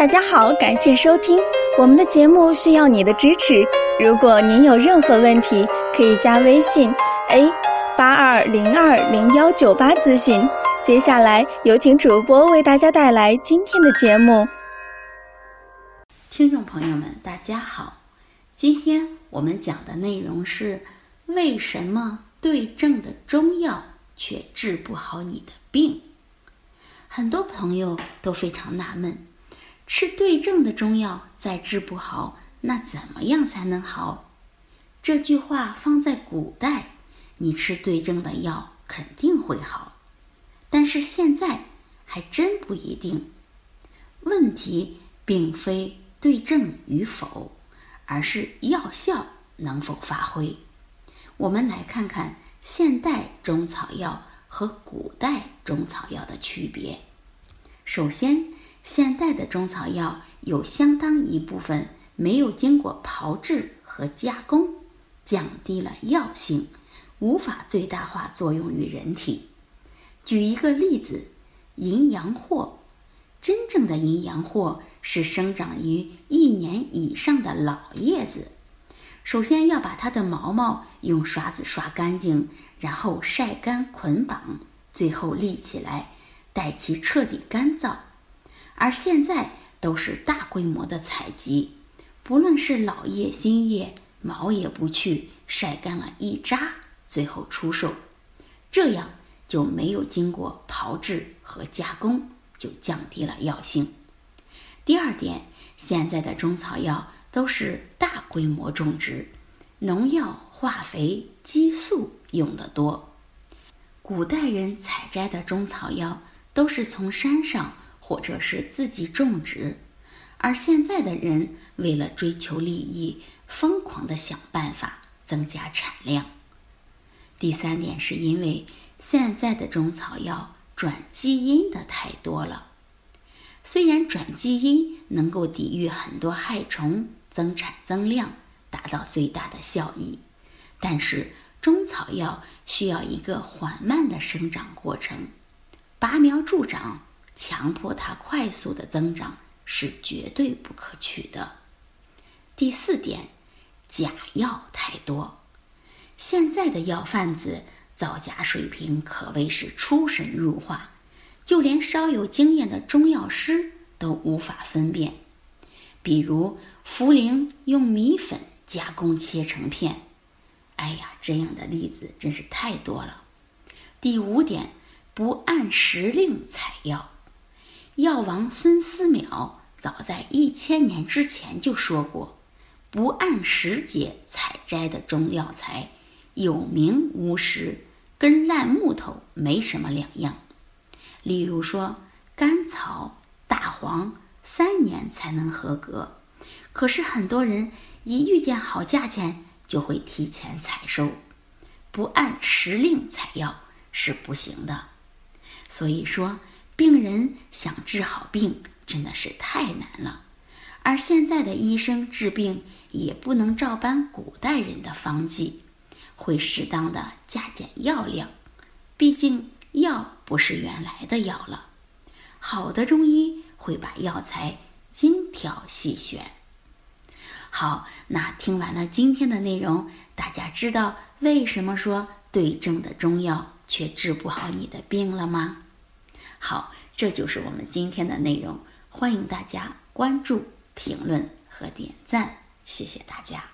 大家好，感谢收听我们的节目，需要你的支持。如果您有任何问题，可以加微信 a 八二零二零幺九八咨询。接下来有请主播为大家带来今天的节目。听众朋友们，大家好，今天我们讲的内容是为什么对症的中药却治不好你的病？很多朋友都非常纳闷，吃对症的中药再治不好，那怎么样才能好？这句话放在古代，你吃对症的药肯定会好，但是现在还真不一定。问题并非。对症与否，而是药效能否发挥。我们来看看现代中草药和古代中草药的区别。首先，现代的中草药有相当一部分没有经过炮制和加工，降低了药性，无法最大化作用于人体。举一个例子，淫羊藿，真正的淫羊藿。是生长于一年以上的老叶子。首先要把它的毛毛用刷子刷干净，然后晒干捆绑，最后立起来，待其彻底干燥。而现在都是大规模的采集，不论是老叶、新叶，毛也不去，晒干了一扎，最后出售。这样就没有经过炮制和加工，就降低了药性。第二点，现在的中草药都是大规模种植，农药、化肥、激素用得多。古代人采摘的中草药都是从山上或者是自己种植，而现在的人为了追求利益，疯狂的想办法增加产量。第三点，是因为现在的中草药转基因的太多了。虽然转基因能够抵御很多害虫，增产增量，达到最大的效益，但是中草药需要一个缓慢的生长过程，拔苗助长，强迫它快速的增长是绝对不可取的。第四点，假药太多，现在的药贩子造假水平可谓是出神入化。就连稍有经验的中药师都无法分辨，比如茯苓用米粉加工切成片，哎呀，这样的例子真是太多了。第五点，不按时令采药。药王孙思邈早在一千年之前就说过，不按时节采摘的中药材，有名无实，跟烂木头没什么两样。例如说，甘草、大黄三年才能合格，可是很多人一遇见好价钱就会提前采收，不按时令采药是不行的。所以说，病人想治好病真的是太难了，而现在的医生治病也不能照搬古代人的方剂，会适当的加减药量，毕竟。药不是原来的药了，好的中医会把药材精挑细选。好，那听完了今天的内容，大家知道为什么说对症的中药却治不好你的病了吗？好，这就是我们今天的内容，欢迎大家关注、评论和点赞，谢谢大家。